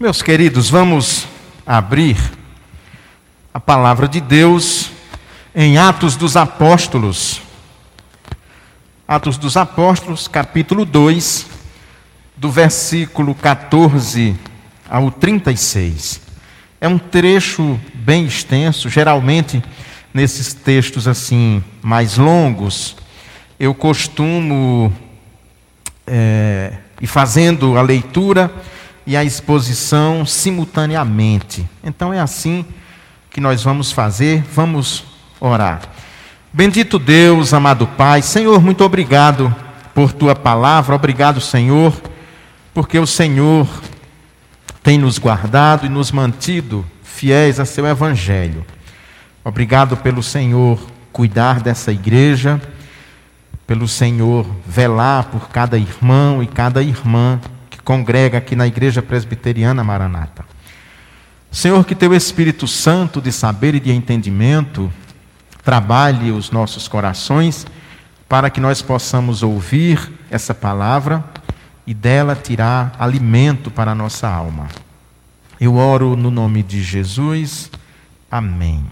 Meus queridos, vamos abrir a palavra de Deus em Atos dos Apóstolos. Atos dos Apóstolos, capítulo 2, do versículo 14 ao 36. É um trecho bem extenso, geralmente nesses textos assim mais longos, eu costumo é, ir fazendo a leitura e a exposição simultaneamente. Então é assim que nós vamos fazer, vamos orar. Bendito Deus, amado Pai, Senhor, muito obrigado por tua palavra, obrigado, Senhor, porque o Senhor tem nos guardado e nos mantido fiéis a seu evangelho. Obrigado pelo Senhor cuidar dessa igreja, pelo Senhor velar por cada irmão e cada irmã congrega aqui na Igreja Presbiteriana Maranata. Senhor, que teu Espírito Santo de saber e de entendimento trabalhe os nossos corações para que nós possamos ouvir essa palavra e dela tirar alimento para a nossa alma. Eu oro no nome de Jesus. Amém.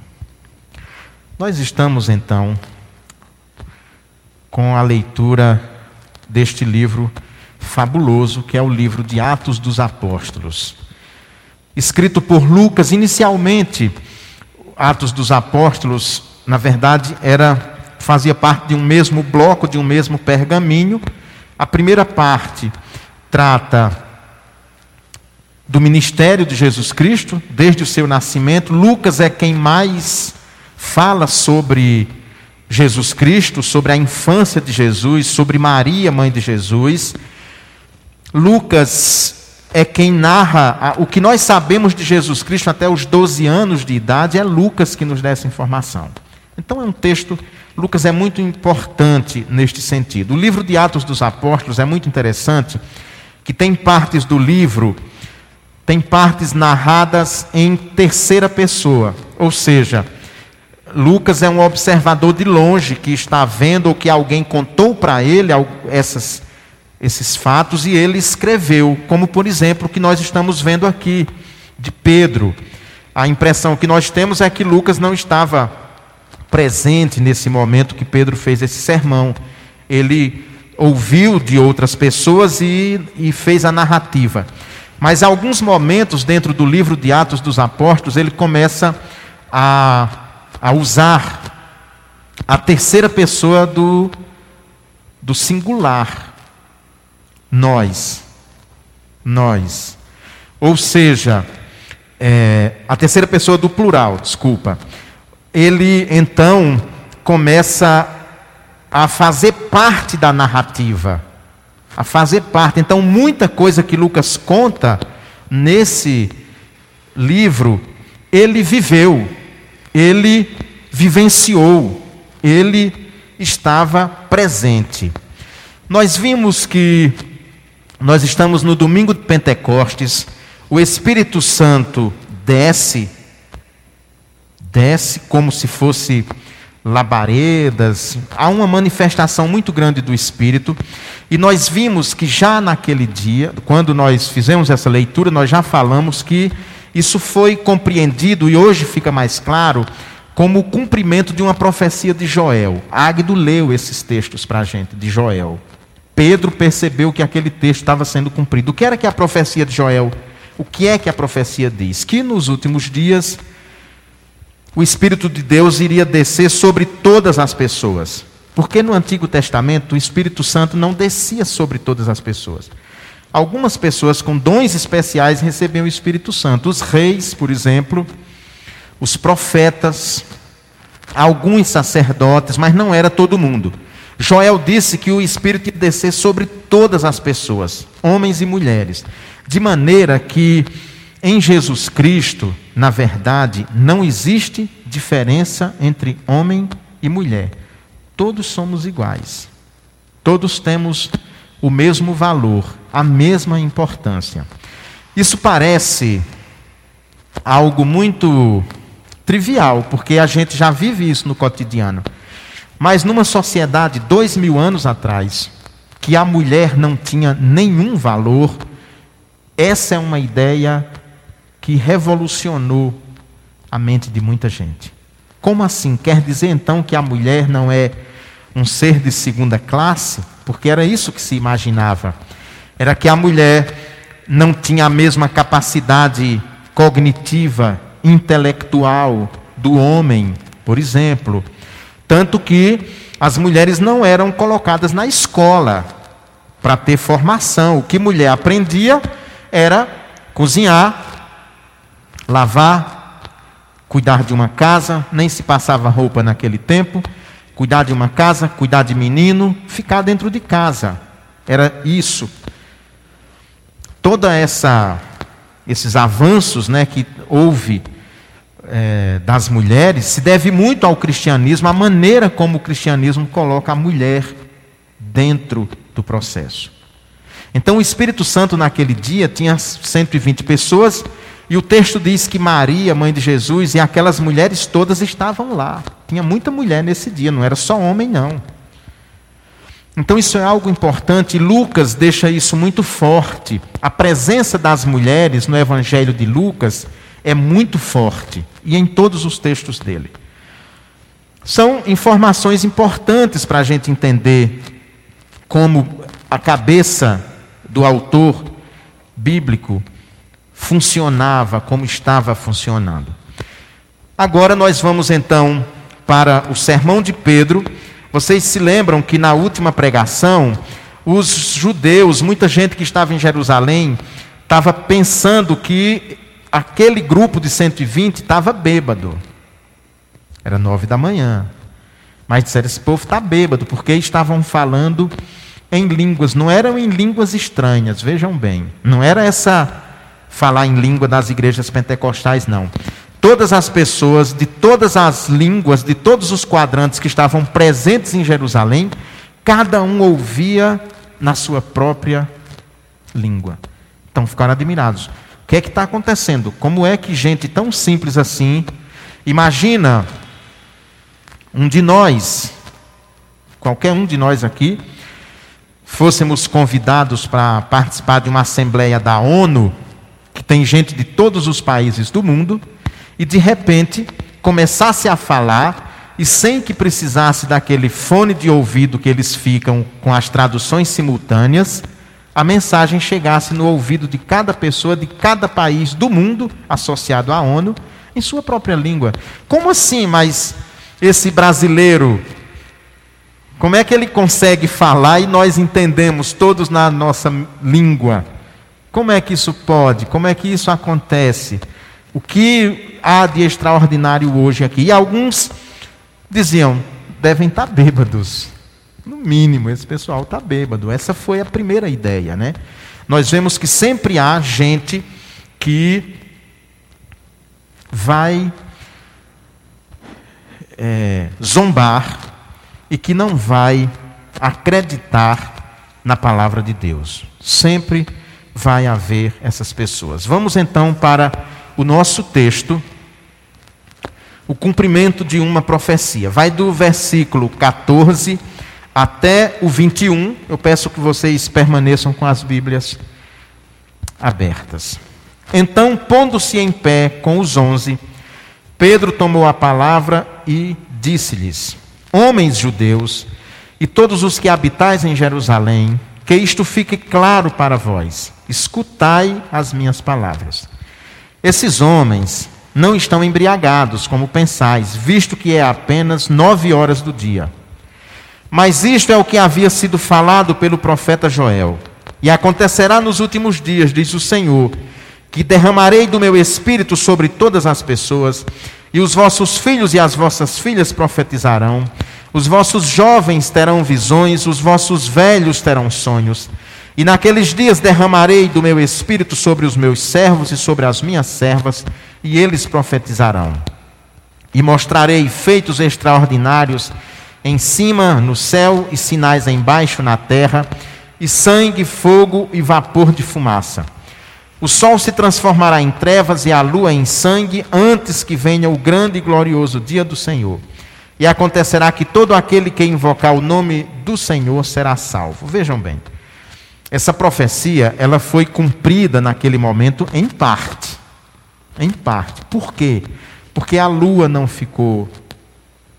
Nós estamos então com a leitura deste livro fabuloso, que é o livro de Atos dos Apóstolos. Escrito por Lucas, inicialmente, Atos dos Apóstolos, na verdade, era fazia parte de um mesmo bloco, de um mesmo pergaminho. A primeira parte trata do ministério de Jesus Cristo, desde o seu nascimento. Lucas é quem mais fala sobre Jesus Cristo, sobre a infância de Jesus, sobre Maria, mãe de Jesus. Lucas é quem narra o que nós sabemos de Jesus Cristo até os 12 anos de idade, é Lucas que nos dá essa informação. Então é um texto, Lucas é muito importante neste sentido. O livro de Atos dos Apóstolos é muito interessante, que tem partes do livro, tem partes narradas em terceira pessoa, ou seja, Lucas é um observador de longe que está vendo ou que alguém contou para ele essas esses fatos e ele escreveu, como por exemplo o que nós estamos vendo aqui de Pedro. A impressão que nós temos é que Lucas não estava presente nesse momento que Pedro fez esse sermão. Ele ouviu de outras pessoas e, e fez a narrativa. Mas alguns momentos dentro do livro de Atos dos Apóstolos, ele começa a, a usar a terceira pessoa do, do singular nós. Nós. Ou seja, é, a terceira pessoa do plural, desculpa. Ele então começa a fazer parte da narrativa. A fazer parte. Então, muita coisa que Lucas conta nesse livro, ele viveu, ele vivenciou, ele estava presente. Nós vimos que nós estamos no domingo de Pentecostes, o Espírito Santo desce, desce como se fosse labaredas, há uma manifestação muito grande do Espírito, e nós vimos que já naquele dia, quando nós fizemos essa leitura, nós já falamos que isso foi compreendido e hoje fica mais claro como o cumprimento de uma profecia de Joel. Águido leu esses textos para a gente, de Joel. Pedro percebeu que aquele texto estava sendo cumprido. O que era que a profecia de Joel? O que é que a profecia diz? Que nos últimos dias o Espírito de Deus iria descer sobre todas as pessoas. Porque no Antigo Testamento o Espírito Santo não descia sobre todas as pessoas. Algumas pessoas com dons especiais recebiam o Espírito Santo. Os reis, por exemplo, os profetas, alguns sacerdotes, mas não era todo mundo. Joel disse que o Espírito ia descer sobre todas as pessoas, homens e mulheres, de maneira que em Jesus Cristo, na verdade, não existe diferença entre homem e mulher. Todos somos iguais. Todos temos o mesmo valor, a mesma importância. Isso parece algo muito trivial, porque a gente já vive isso no cotidiano. Mas numa sociedade dois mil anos atrás, que a mulher não tinha nenhum valor, essa é uma ideia que revolucionou a mente de muita gente. Como assim? Quer dizer então que a mulher não é um ser de segunda classe? Porque era isso que se imaginava. Era que a mulher não tinha a mesma capacidade cognitiva, intelectual do homem, por exemplo. Tanto que as mulheres não eram colocadas na escola para ter formação. O que mulher aprendia era cozinhar, lavar, cuidar de uma casa, nem se passava roupa naquele tempo, cuidar de uma casa, cuidar de menino, ficar dentro de casa. Era isso. Toda essa esses avanços, né, que houve é, das mulheres se deve muito ao cristianismo, a maneira como o cristianismo coloca a mulher dentro do processo. Então, o Espírito Santo naquele dia tinha 120 pessoas, e o texto diz que Maria, mãe de Jesus, e aquelas mulheres todas estavam lá. Tinha muita mulher nesse dia, não era só homem, não. Então, isso é algo importante, Lucas deixa isso muito forte. A presença das mulheres no Evangelho de Lucas é muito forte, e em todos os textos dele. São informações importantes para a gente entender como a cabeça do autor bíblico funcionava, como estava funcionando. Agora nós vamos então para o sermão de Pedro. Vocês se lembram que na última pregação, os judeus, muita gente que estava em Jerusalém, estava pensando que aquele grupo de 120 estava bêbado. Era nove da manhã. Mas disseram: esse povo está bêbado, porque estavam falando em línguas, não eram em línguas estranhas, vejam bem. Não era essa falar em língua das igrejas pentecostais, não. Todas as pessoas de todas as línguas, de todos os quadrantes que estavam presentes em Jerusalém, cada um ouvia na sua própria língua. Então ficaram admirados. O que é que está acontecendo? Como é que gente tão simples assim, imagina um de nós, qualquer um de nós aqui, fôssemos convidados para participar de uma assembleia da ONU, que tem gente de todos os países do mundo, e de repente começasse a falar e sem que precisasse daquele fone de ouvido que eles ficam com as traduções simultâneas, a mensagem chegasse no ouvido de cada pessoa de cada país do mundo associado à ONU em sua própria língua. Como assim? Mas esse brasileiro como é que ele consegue falar e nós entendemos todos na nossa língua? Como é que isso pode? Como é que isso acontece? O que há de extraordinário hoje aqui? E alguns diziam, devem estar bêbados. No mínimo, esse pessoal está bêbado. Essa foi a primeira ideia, né? Nós vemos que sempre há gente que vai é, zombar e que não vai acreditar na palavra de Deus. Sempre vai haver essas pessoas. Vamos então para o nosso texto, o cumprimento de uma profecia. Vai do versículo 14 até o 21. Eu peço que vocês permaneçam com as Bíblias abertas. Então, pondo-se em pé com os onze, Pedro tomou a palavra e disse-lhes: homens judeus, e todos os que habitais em Jerusalém, que isto fique claro para vós. Escutai as minhas palavras. Esses homens não estão embriagados, como pensais, visto que é apenas nove horas do dia. Mas isto é o que havia sido falado pelo profeta Joel. E acontecerá nos últimos dias, diz o Senhor, que derramarei do meu espírito sobre todas as pessoas, e os vossos filhos e as vossas filhas profetizarão, os vossos jovens terão visões, os vossos velhos terão sonhos. E naqueles dias derramarei do meu espírito sobre os meus servos e sobre as minhas servas, e eles profetizarão. E mostrarei feitos extraordinários em cima no céu e sinais embaixo na terra, e sangue, fogo e vapor de fumaça. O sol se transformará em trevas e a lua em sangue antes que venha o grande e glorioso dia do Senhor. E acontecerá que todo aquele que invocar o nome do Senhor será salvo. Vejam bem. Essa profecia, ela foi cumprida naquele momento em parte. Em parte. Por quê? Porque a lua não ficou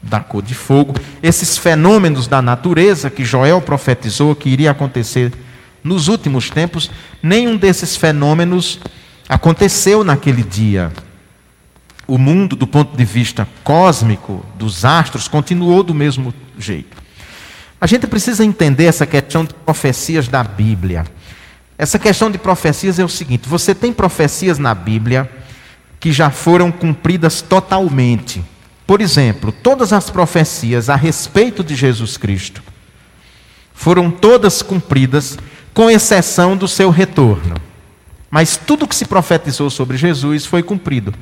da cor de fogo. Esses fenômenos da natureza que Joel profetizou que iria acontecer nos últimos tempos, nenhum desses fenômenos aconteceu naquele dia. O mundo, do ponto de vista cósmico, dos astros, continuou do mesmo jeito. A gente precisa entender essa questão de profecias da Bíblia. Essa questão de profecias é o seguinte: você tem profecias na Bíblia que já foram cumpridas totalmente. Por exemplo, todas as profecias a respeito de Jesus Cristo foram todas cumpridas, com exceção do seu retorno. Mas tudo que se profetizou sobre Jesus foi cumprido.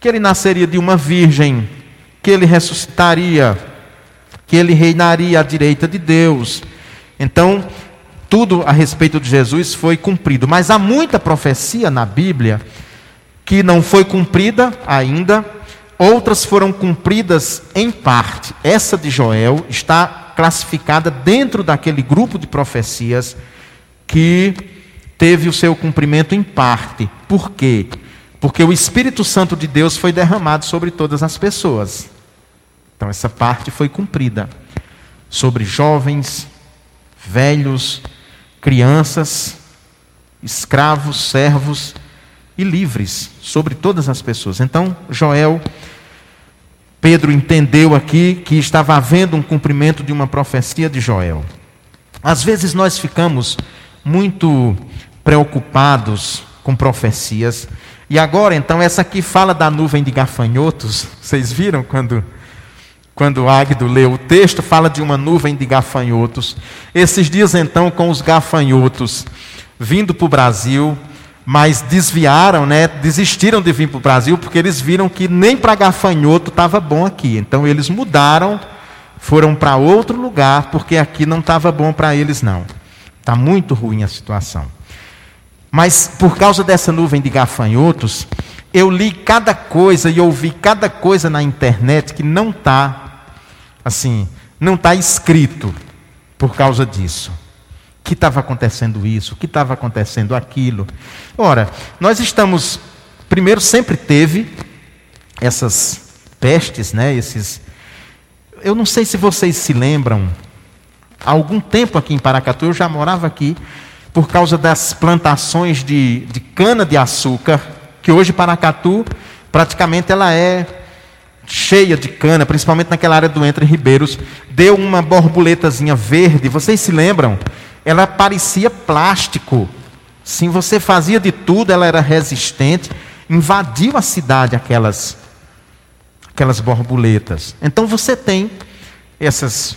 Que ele nasceria de uma virgem, que ele ressuscitaria, que ele reinaria à direita de Deus. Então, tudo a respeito de Jesus foi cumprido. Mas há muita profecia na Bíblia que não foi cumprida ainda, outras foram cumpridas em parte. Essa de Joel está classificada dentro daquele grupo de profecias que teve o seu cumprimento em parte. Por quê? Porque o Espírito Santo de Deus foi derramado sobre todas as pessoas. Então, essa parte foi cumprida sobre jovens, velhos, crianças, escravos, servos e livres, sobre todas as pessoas. Então, Joel, Pedro entendeu aqui que estava havendo um cumprimento de uma profecia de Joel. Às vezes nós ficamos muito preocupados com profecias. E agora, então, essa aqui fala da nuvem de gafanhotos. Vocês viram quando quando Águido leu o texto, fala de uma nuvem de gafanhotos. Esses dias, então, com os gafanhotos vindo para o Brasil, mas desviaram, né, desistiram de vir para o Brasil, porque eles viram que nem para gafanhoto estava bom aqui. Então, eles mudaram, foram para outro lugar, porque aqui não estava bom para eles, não. Está muito ruim a situação. Mas, por causa dessa nuvem de gafanhotos, eu li cada coisa e ouvi cada coisa na internet que não está assim, não está escrito por causa disso. Que estava acontecendo isso, que estava acontecendo aquilo. Ora, nós estamos, primeiro, sempre teve essas pestes, né? Esses, eu não sei se vocês se lembram. Há algum tempo aqui em Paracatu, eu já morava aqui por causa das plantações de, de cana de açúcar, que hoje Paracatu praticamente ela é cheia de cana, principalmente naquela área do Entre Ribeiros, deu uma borboletazinha verde. Vocês se lembram? Ela parecia plástico. Sim, você fazia de tudo, ela era resistente, invadiu a cidade aquelas aquelas borboletas. Então você tem essas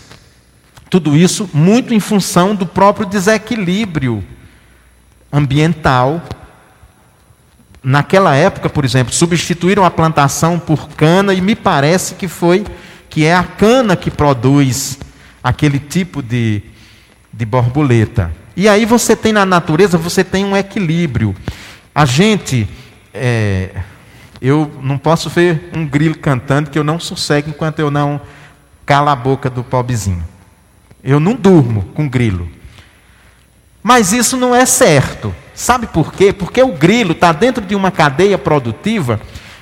tudo isso muito em função do próprio desequilíbrio ambiental naquela época, por exemplo, substituíram a plantação por cana e me parece que foi que é a cana que produz aquele tipo de, de borboleta. E aí você tem na natureza, você tem um equilíbrio. A gente, é, eu não posso ver um grilo cantando que eu não sossego enquanto eu não cala a boca do pobrezinho. Eu não durmo com grilo. Mas isso não é certo. Sabe por quê? Porque o grilo está dentro de uma cadeia produtiva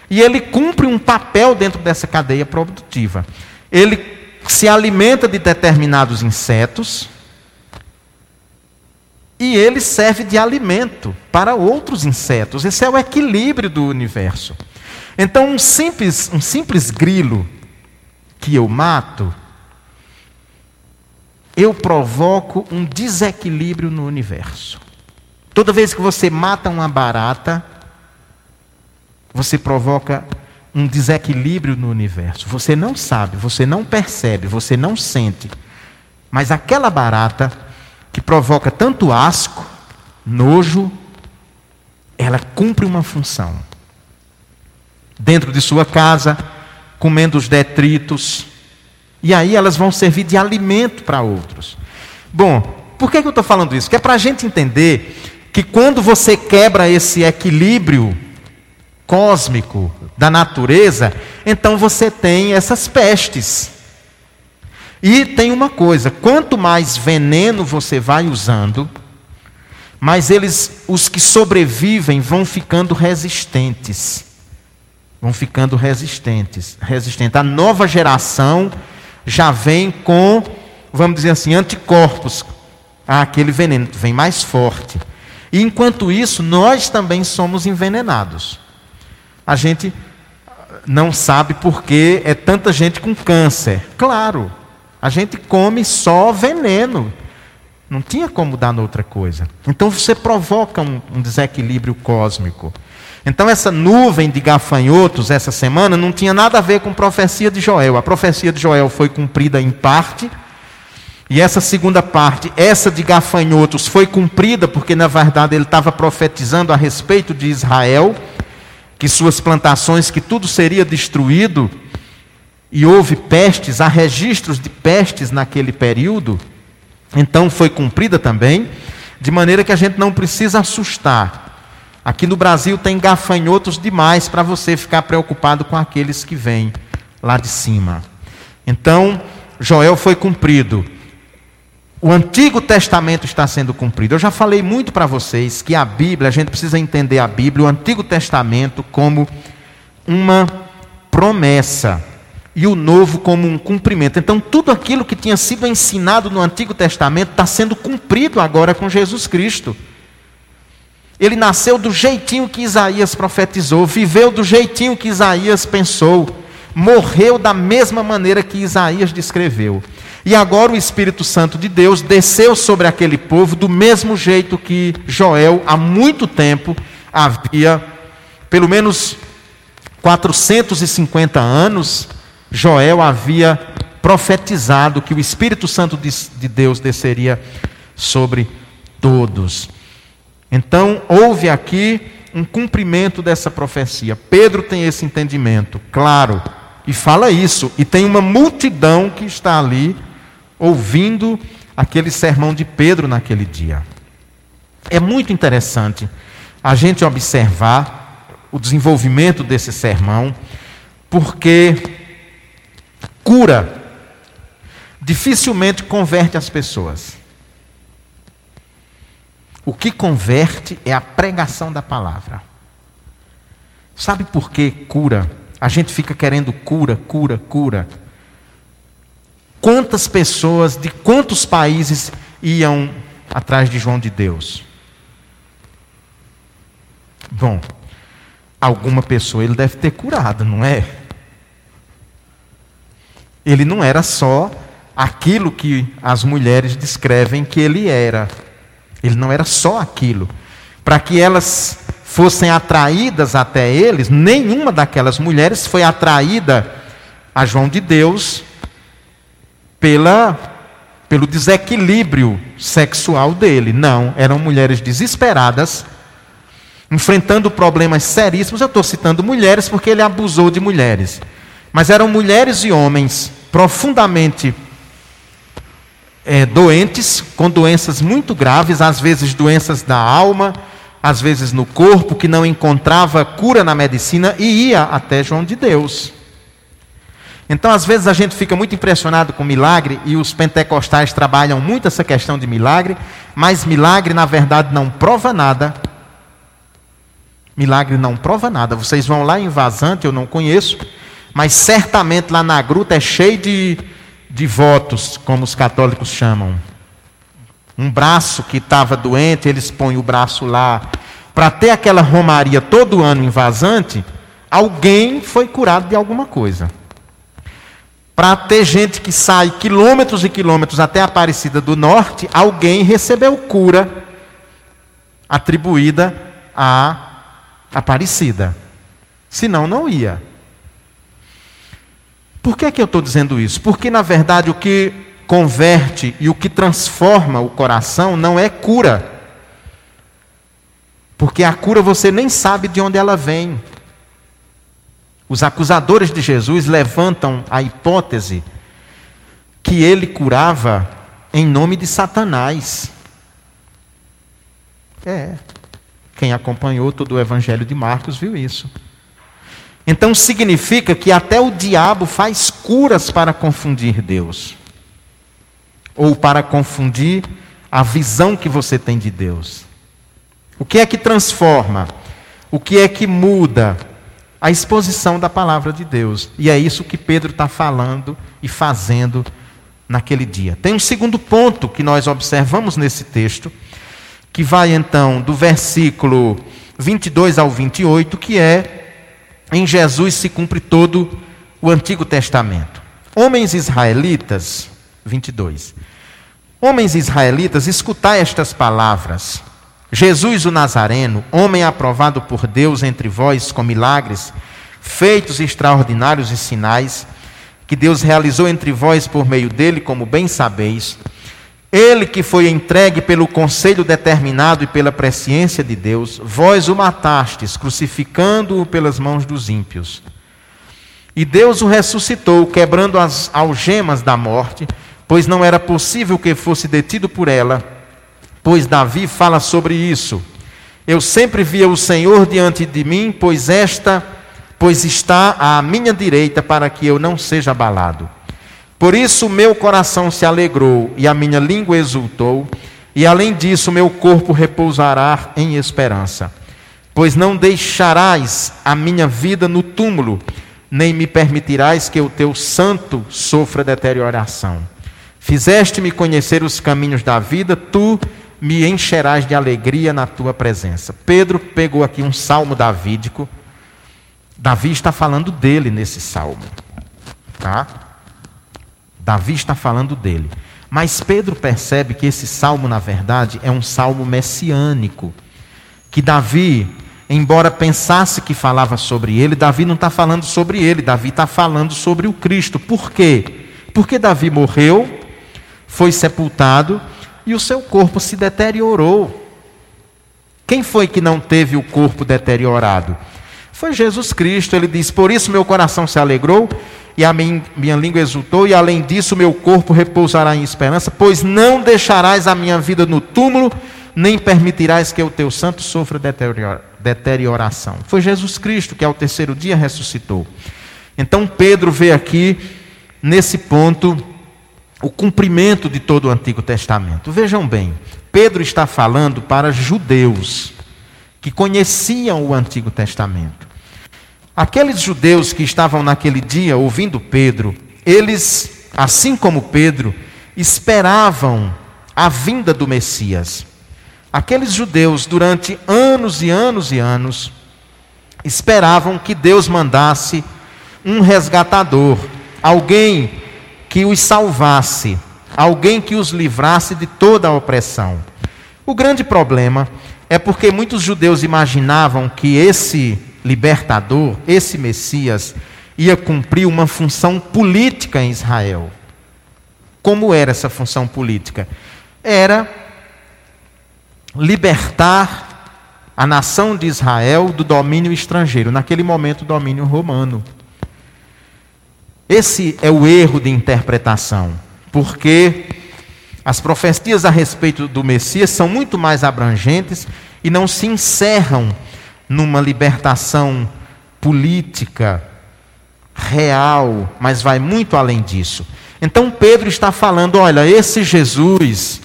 e ele cumpre um papel dentro dessa cadeia produtiva. Ele se alimenta de determinados insetos e ele serve de alimento para outros insetos. Esse é o equilíbrio do universo. Então, um simples, um simples grilo que eu mato, eu provoco um desequilíbrio no universo. Toda vez que você mata uma barata, você provoca um desequilíbrio no universo. Você não sabe, você não percebe, você não sente. Mas aquela barata que provoca tanto asco, nojo, ela cumpre uma função. Dentro de sua casa, comendo os detritos, e aí elas vão servir de alimento para outros. Bom, por que, que eu estou falando isso? Que é para a gente entender que quando você quebra esse equilíbrio cósmico da natureza, então você tem essas pestes. E tem uma coisa: quanto mais veneno você vai usando, mais eles, os que sobrevivem, vão ficando resistentes. vão ficando resistentes, resistentes. A nova geração já vem com, vamos dizer assim, anticorpos àquele veneno, vem mais forte. E enquanto isso, nós também somos envenenados. A gente não sabe por que é tanta gente com câncer. Claro, a gente come só veneno. Não tinha como dar noutra coisa. Então você provoca um, um desequilíbrio cósmico. Então, essa nuvem de gafanhotos essa semana não tinha nada a ver com profecia de Joel. A profecia de Joel foi cumprida em parte, e essa segunda parte, essa de gafanhotos, foi cumprida porque, na verdade, ele estava profetizando a respeito de Israel, que suas plantações, que tudo seria destruído, e houve pestes, há registros de pestes naquele período, então foi cumprida também, de maneira que a gente não precisa assustar. Aqui no Brasil tem gafanhotos demais para você ficar preocupado com aqueles que vêm lá de cima. Então, Joel foi cumprido. O Antigo Testamento está sendo cumprido. Eu já falei muito para vocês que a Bíblia, a gente precisa entender a Bíblia, o Antigo Testamento, como uma promessa e o Novo como um cumprimento. Então, tudo aquilo que tinha sido ensinado no Antigo Testamento está sendo cumprido agora com Jesus Cristo. Ele nasceu do jeitinho que Isaías profetizou, viveu do jeitinho que Isaías pensou, morreu da mesma maneira que Isaías descreveu. E agora o Espírito Santo de Deus desceu sobre aquele povo do mesmo jeito que Joel, há muito tempo, havia, pelo menos 450 anos, Joel havia profetizado que o Espírito Santo de Deus desceria sobre todos. Então, houve aqui um cumprimento dessa profecia. Pedro tem esse entendimento, claro, e fala isso. E tem uma multidão que está ali ouvindo aquele sermão de Pedro naquele dia. É muito interessante a gente observar o desenvolvimento desse sermão, porque cura dificilmente converte as pessoas. O que converte é a pregação da palavra. Sabe por que cura? A gente fica querendo cura, cura, cura. Quantas pessoas de quantos países iam atrás de João de Deus? Bom, alguma pessoa ele deve ter curado, não é? Ele não era só aquilo que as mulheres descrevem que ele era. Ele não era só aquilo. Para que elas fossem atraídas até eles, nenhuma daquelas mulheres foi atraída a João de Deus pela, pelo desequilíbrio sexual dele. Não, eram mulheres desesperadas, enfrentando problemas seríssimos. Eu estou citando mulheres porque ele abusou de mulheres. Mas eram mulheres e homens profundamente é, doentes, com doenças muito graves, às vezes doenças da alma, às vezes no corpo, que não encontrava cura na medicina e ia até João de Deus. Então, às vezes, a gente fica muito impressionado com milagre, e os pentecostais trabalham muito essa questão de milagre, mas milagre, na verdade, não prova nada. Milagre não prova nada. Vocês vão lá em Vazante, eu não conheço, mas certamente lá na gruta é cheio de de votos, como os católicos chamam. Um braço que estava doente, eles põem o braço lá. Para ter aquela romaria todo ano em vazante, alguém foi curado de alguma coisa. Para ter gente que sai quilômetros e quilômetros até a Aparecida do Norte, alguém recebeu cura atribuída à Aparecida. Senão, não ia. Por que, é que eu estou dizendo isso? Porque, na verdade, o que converte e o que transforma o coração não é cura. Porque a cura você nem sabe de onde ela vem. Os acusadores de Jesus levantam a hipótese que ele curava em nome de Satanás. É. Quem acompanhou todo o evangelho de Marcos viu isso. Então significa que até o diabo faz curas para confundir Deus, ou para confundir a visão que você tem de Deus. O que é que transforma? O que é que muda a exposição da palavra de Deus. E é isso que Pedro está falando e fazendo naquele dia. Tem um segundo ponto que nós observamos nesse texto, que vai então do versículo 22 ao 28, que é em Jesus se cumpre todo o Antigo Testamento. Homens israelitas, 22. Homens israelitas, escutai estas palavras. Jesus o Nazareno, homem aprovado por Deus entre vós com milagres, feitos extraordinários e sinais, que Deus realizou entre vós por meio dele, como bem sabeis. Ele que foi entregue pelo conselho determinado e pela presciência de Deus, vós o matastes, crucificando-o pelas mãos dos ímpios. E Deus o ressuscitou, quebrando as algemas da morte, pois não era possível que fosse detido por ela, pois Davi fala sobre isso. Eu sempre via o Senhor diante de mim, pois esta, pois está à minha direita para que eu não seja abalado. Por isso meu coração se alegrou e a minha língua exultou, e além disso meu corpo repousará em esperança. Pois não deixarás a minha vida no túmulo, nem me permitirás que o teu santo sofra deterioração. Fizeste-me conhecer os caminhos da vida, tu me encherás de alegria na tua presença. Pedro pegou aqui um salmo davídico. Davi está falando dele nesse salmo. Tá? Davi está falando dele. Mas Pedro percebe que esse salmo, na verdade, é um salmo messiânico. Que Davi, embora pensasse que falava sobre ele, Davi não está falando sobre ele, Davi está falando sobre o Cristo. Por quê? Porque Davi morreu, foi sepultado e o seu corpo se deteriorou. Quem foi que não teve o corpo deteriorado? Foi Jesus Cristo. Ele diz: Por isso meu coração se alegrou e a minha, minha língua exultou, e além disso, meu corpo repousará em esperança, pois não deixarás a minha vida no túmulo, nem permitirás que o teu santo sofra deterioração. Foi Jesus Cristo que ao terceiro dia ressuscitou. Então Pedro vê aqui, nesse ponto, o cumprimento de todo o Antigo Testamento. Vejam bem, Pedro está falando para judeus que conheciam o Antigo Testamento. Aqueles judeus que estavam naquele dia ouvindo Pedro, eles, assim como Pedro, esperavam a vinda do Messias. Aqueles judeus, durante anos e anos e anos, esperavam que Deus mandasse um resgatador, alguém que os salvasse, alguém que os livrasse de toda a opressão. O grande problema é porque muitos judeus imaginavam que esse libertador, esse Messias, ia cumprir uma função política em Israel. Como era essa função política? Era libertar a nação de Israel do domínio estrangeiro, naquele momento, o domínio romano. Esse é o erro de interpretação, porque as profecias a respeito do Messias são muito mais abrangentes e não se encerram numa libertação política real, mas vai muito além disso. Então Pedro está falando: olha, esse Jesus,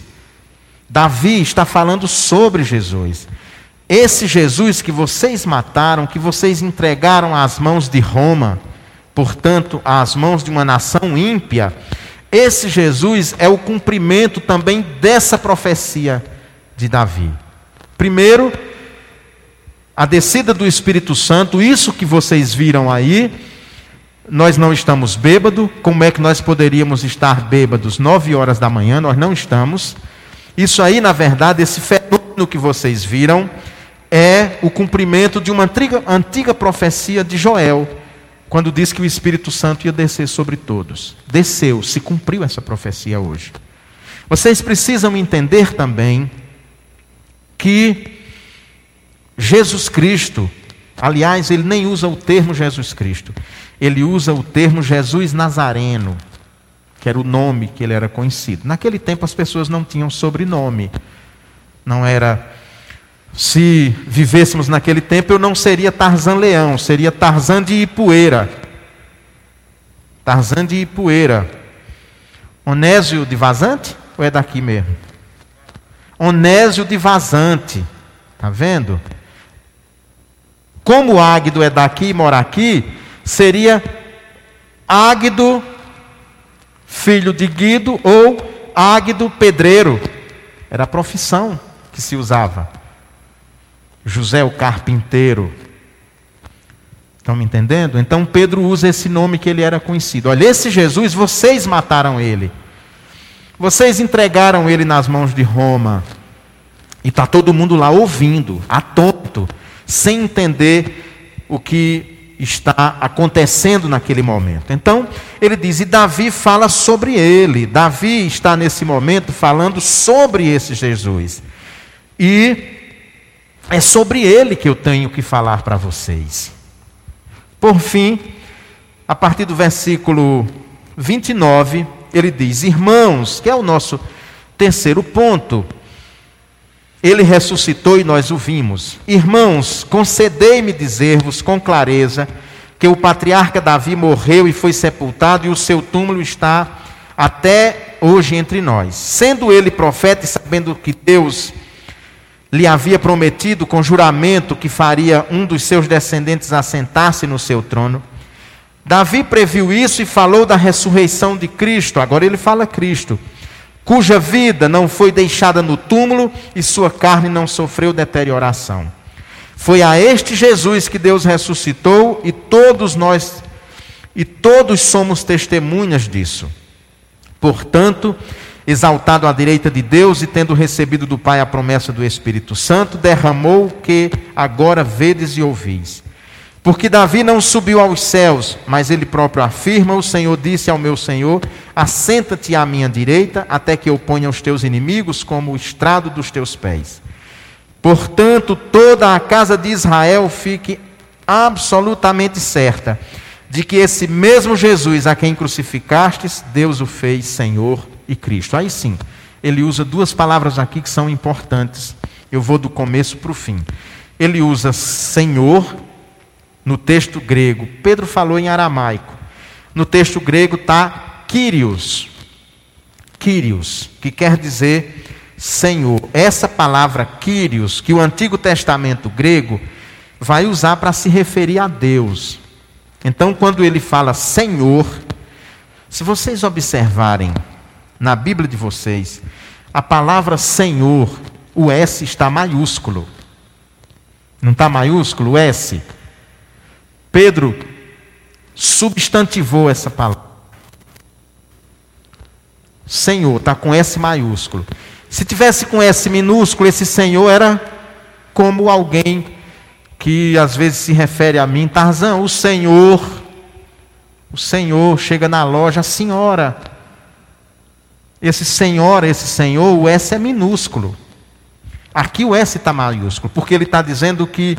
Davi está falando sobre Jesus. Esse Jesus que vocês mataram, que vocês entregaram às mãos de Roma, portanto, às mãos de uma nação ímpia, esse Jesus é o cumprimento também dessa profecia de Davi. Primeiro, a descida do Espírito Santo, isso que vocês viram aí, nós não estamos bêbados. Como é que nós poderíamos estar bêbados nove horas da manhã? Nós não estamos. Isso aí, na verdade, esse fenômeno que vocês viram, é o cumprimento de uma antiga, antiga profecia de Joel, quando diz que o Espírito Santo ia descer sobre todos. Desceu, se cumpriu essa profecia hoje. Vocês precisam entender também que Jesus Cristo, aliás, ele nem usa o termo Jesus Cristo, ele usa o termo Jesus Nazareno, que era o nome que ele era conhecido. Naquele tempo as pessoas não tinham sobrenome. Não era. Se vivêssemos naquele tempo, eu não seria Tarzan Leão, seria Tarzan de Ipueira. Tarzan de Ipueira. Onésio de Vazante? Ou é daqui mesmo? Onésio de Vazante. Está vendo? Como Águido é daqui e mora aqui, seria Águido, filho de Guido, ou Águido pedreiro. Era a profissão que se usava. José o carpinteiro. Estão me entendendo? Então Pedro usa esse nome que ele era conhecido. Olha, esse Jesus, vocês mataram ele. Vocês entregaram ele nas mãos de Roma. E está todo mundo lá ouvindo, atento, sem entender o que está acontecendo naquele momento. Então, ele diz: e Davi fala sobre ele. Davi está nesse momento falando sobre esse Jesus. E é sobre ele que eu tenho que falar para vocês. Por fim, a partir do versículo 29, ele diz: Irmãos, que é o nosso terceiro ponto. Ele ressuscitou e nós o vimos. Irmãos, concedei-me dizer-vos com clareza que o patriarca Davi morreu e foi sepultado, e o seu túmulo está até hoje entre nós. Sendo ele profeta e sabendo que Deus lhe havia prometido com juramento que faria um dos seus descendentes assentar-se no seu trono, Davi previu isso e falou da ressurreição de Cristo. Agora ele fala Cristo cuja vida não foi deixada no túmulo e sua carne não sofreu deterioração. Foi a este Jesus que Deus ressuscitou e todos nós e todos somos testemunhas disso. Portanto, exaltado à direita de Deus e tendo recebido do Pai a promessa do Espírito Santo, derramou o que agora vedes e ouvis. Porque Davi não subiu aos céus, mas ele próprio afirma: O Senhor disse ao meu Senhor: Assenta-te à minha direita, até que eu ponha os teus inimigos como o estrado dos teus pés. Portanto, toda a casa de Israel fique absolutamente certa de que esse mesmo Jesus a quem crucificastes, Deus o fez Senhor e Cristo. Aí sim, ele usa duas palavras aqui que são importantes. Eu vou do começo para o fim. Ele usa Senhor no texto grego. Pedro falou em aramaico. No texto grego está Kyrios. Kyrios, que quer dizer Senhor. Essa palavra Kyrios, que o Antigo Testamento grego vai usar para se referir a Deus. Então, quando ele fala Senhor, se vocês observarem na Bíblia de vocês, a palavra Senhor, o S está maiúsculo. Não está maiúsculo o S? Pedro substantivou essa palavra. Senhor, está com S maiúsculo. Se tivesse com S minúsculo, esse Senhor era como alguém que às vezes se refere a mim, Tarzan, o Senhor, o Senhor chega na loja, a senhora. Esse senhora, esse senhor, o S é minúsculo. Aqui o S está maiúsculo, porque ele está dizendo que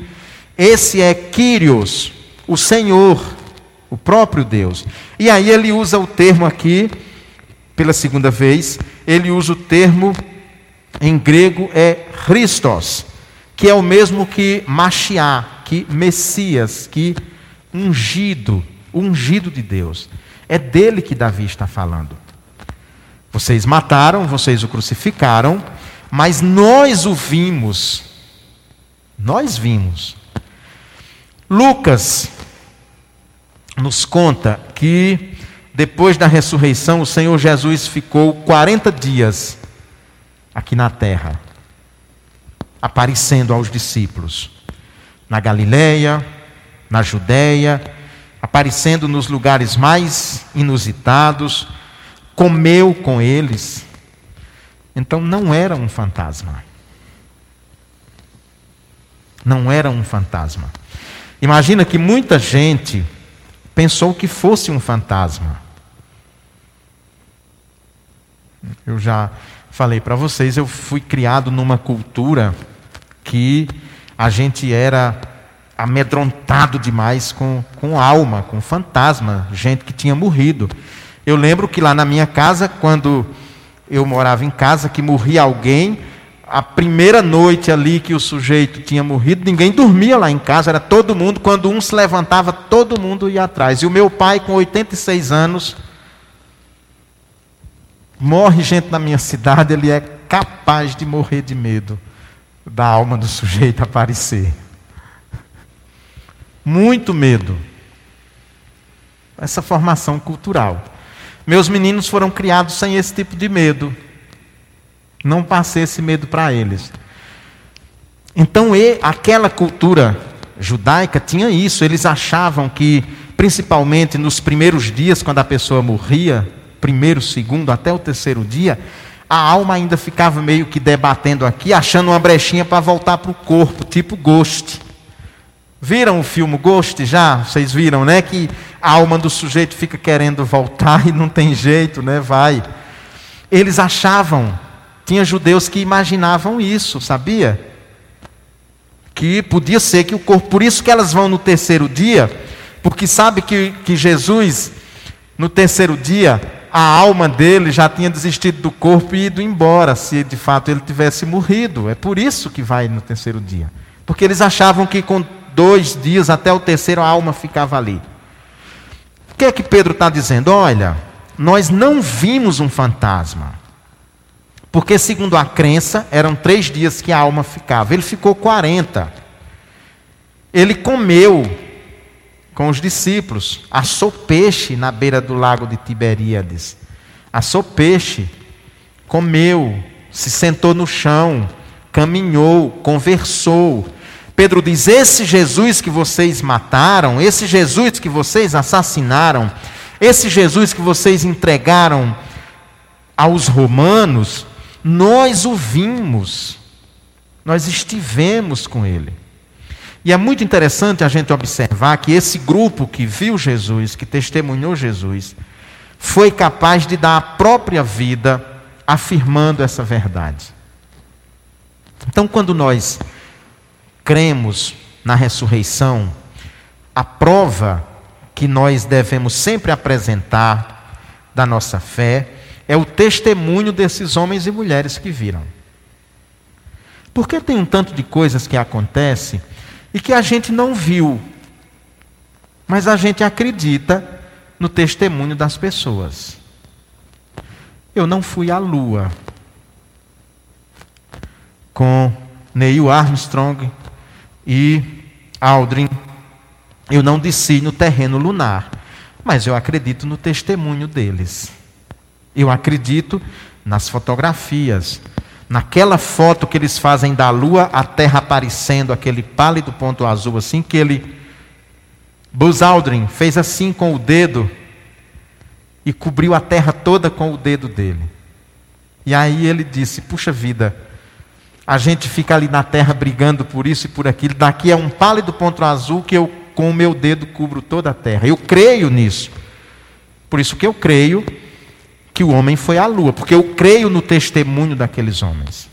esse é Kyrios, o Senhor, o próprio Deus. E aí ele usa o termo aqui, pela segunda vez, ele usa o termo em grego é Christos, que é o mesmo que Mashiach, que Messias, que ungido, ungido de Deus. É dele que Davi está falando. Vocês mataram, vocês o crucificaram, mas nós o vimos. Nós vimos. Lucas nos conta que depois da ressurreição o Senhor Jesus ficou 40 dias aqui na terra, aparecendo aos discípulos, na Galileia, na Judéia, aparecendo nos lugares mais inusitados, comeu com eles. Então não era um fantasma. Não era um fantasma. Imagina que muita gente pensou que fosse um fantasma. Eu já falei para vocês, eu fui criado numa cultura que a gente era amedrontado demais com, com alma, com fantasma, gente que tinha morrido. Eu lembro que lá na minha casa, quando eu morava em casa, que morria alguém, a primeira noite ali que o sujeito tinha morrido, ninguém dormia lá em casa, era todo mundo, quando um se levantava, todo mundo ia atrás. E o meu pai, com 86 anos, morre gente na minha cidade, ele é capaz de morrer de medo da alma do sujeito aparecer. Muito medo. Essa formação cultural. Meus meninos foram criados sem esse tipo de medo. Não passei esse medo para eles. Então, e, aquela cultura judaica tinha isso. Eles achavam que, principalmente nos primeiros dias, quando a pessoa morria, primeiro, segundo, até o terceiro dia, a alma ainda ficava meio que debatendo aqui, achando uma brechinha para voltar para o corpo, tipo Ghost. Viram o filme Ghost já? Vocês viram, né? Que a alma do sujeito fica querendo voltar e não tem jeito, né? Vai. Eles achavam, tinha judeus que imaginavam isso, sabia? Que podia ser que o corpo, por isso que elas vão no terceiro dia, porque sabe que, que Jesus, no terceiro dia, a alma dele já tinha desistido do corpo e ido embora, se de fato ele tivesse morrido. É por isso que vai no terceiro dia. Porque eles achavam que com dois dias até o terceiro a alma ficava ali. O que é que Pedro está dizendo? Olha, nós não vimos um fantasma. Porque, segundo a crença, eram três dias que a alma ficava. Ele ficou 40. Ele comeu com os discípulos, assou peixe na beira do lago de Tiberíades. Assou peixe, comeu, se sentou no chão, caminhou, conversou. Pedro diz: Esse Jesus que vocês mataram, esse Jesus que vocês assassinaram, esse Jesus que vocês entregaram aos romanos, nós o vimos, nós estivemos com ele. E é muito interessante a gente observar que esse grupo que viu Jesus, que testemunhou Jesus, foi capaz de dar a própria vida afirmando essa verdade. Então, quando nós cremos na ressurreição, a prova que nós devemos sempre apresentar da nossa fé é o testemunho desses homens e mulheres que viram. Porque tem um tanto de coisas que acontecem e que a gente não viu, mas a gente acredita no testemunho das pessoas. Eu não fui à Lua com Neil Armstrong e Aldrin. Eu não desci no terreno lunar, mas eu acredito no testemunho deles. Eu acredito nas fotografias, naquela foto que eles fazem da lua, a terra aparecendo, aquele pálido ponto azul, assim que ele. Buzz Aldrin fez assim com o dedo e cobriu a terra toda com o dedo dele. E aí ele disse: Puxa vida, a gente fica ali na terra brigando por isso e por aquilo, daqui é um pálido ponto azul que eu com o meu dedo cubro toda a terra. Eu creio nisso. Por isso que eu creio que o homem foi à lua, porque eu creio no testemunho daqueles homens.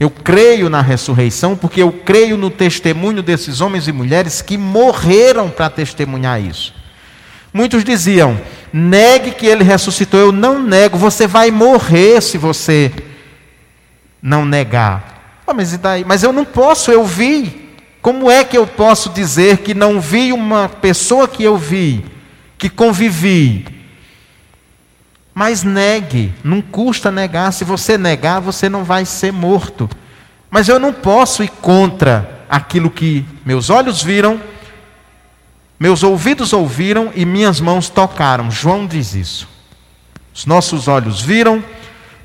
Eu creio na ressurreição, porque eu creio no testemunho desses homens e mulheres que morreram para testemunhar isso. Muitos diziam: negue que ele ressuscitou. Eu não nego, você vai morrer se você não negar. Ah, mas, mas eu não posso, eu vi. Como é que eu posso dizer que não vi uma pessoa que eu vi, que convivi, mas negue, não custa negar. Se você negar, você não vai ser morto. Mas eu não posso ir contra aquilo que meus olhos viram, meus ouvidos ouviram e minhas mãos tocaram. João diz isso. Os nossos olhos viram,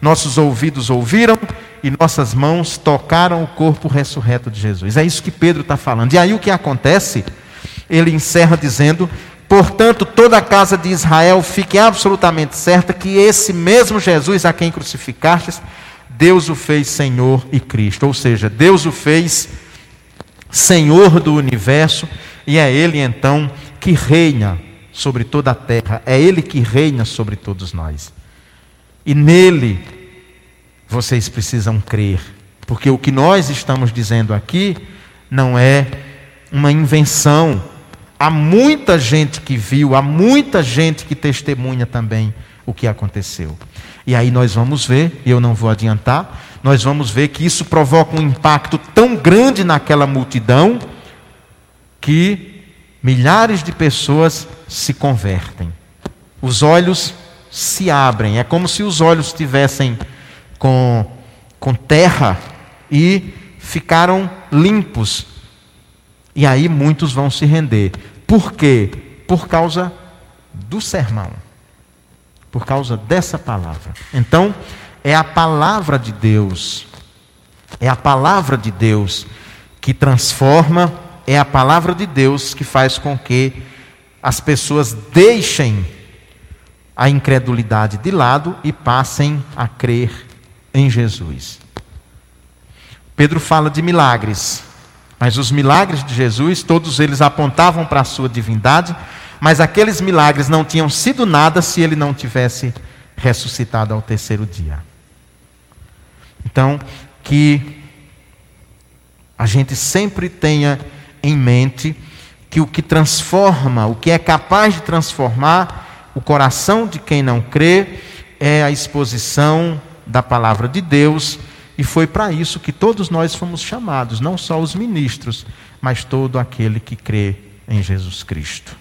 nossos ouvidos ouviram e nossas mãos tocaram o corpo ressurreto de Jesus. É isso que Pedro está falando. E aí o que acontece? Ele encerra dizendo Portanto, toda a casa de Israel fique absolutamente certa que esse mesmo Jesus a quem crucificastes, Deus o fez Senhor e Cristo. Ou seja, Deus o fez Senhor do universo e é Ele então que reina sobre toda a terra, é Ele que reina sobre todos nós. E nele vocês precisam crer, porque o que nós estamos dizendo aqui não é uma invenção Há muita gente que viu, há muita gente que testemunha também o que aconteceu. E aí nós vamos ver, eu não vou adiantar, nós vamos ver que isso provoca um impacto tão grande naquela multidão que milhares de pessoas se convertem. Os olhos se abrem, é como se os olhos estivessem com, com terra e ficaram limpos E aí muitos vão se render. Por quê? Por causa do sermão. Por causa dessa palavra. Então, é a palavra de Deus. É a palavra de Deus que transforma, é a palavra de Deus que faz com que as pessoas deixem a incredulidade de lado e passem a crer em Jesus. Pedro fala de milagres, mas os milagres de Jesus, todos eles apontavam para a sua divindade, mas aqueles milagres não tinham sido nada se ele não tivesse ressuscitado ao terceiro dia. Então, que a gente sempre tenha em mente que o que transforma, o que é capaz de transformar o coração de quem não crê, é a exposição da palavra de Deus, e foi para isso que todos nós fomos chamados, não só os ministros, mas todo aquele que crê em Jesus Cristo.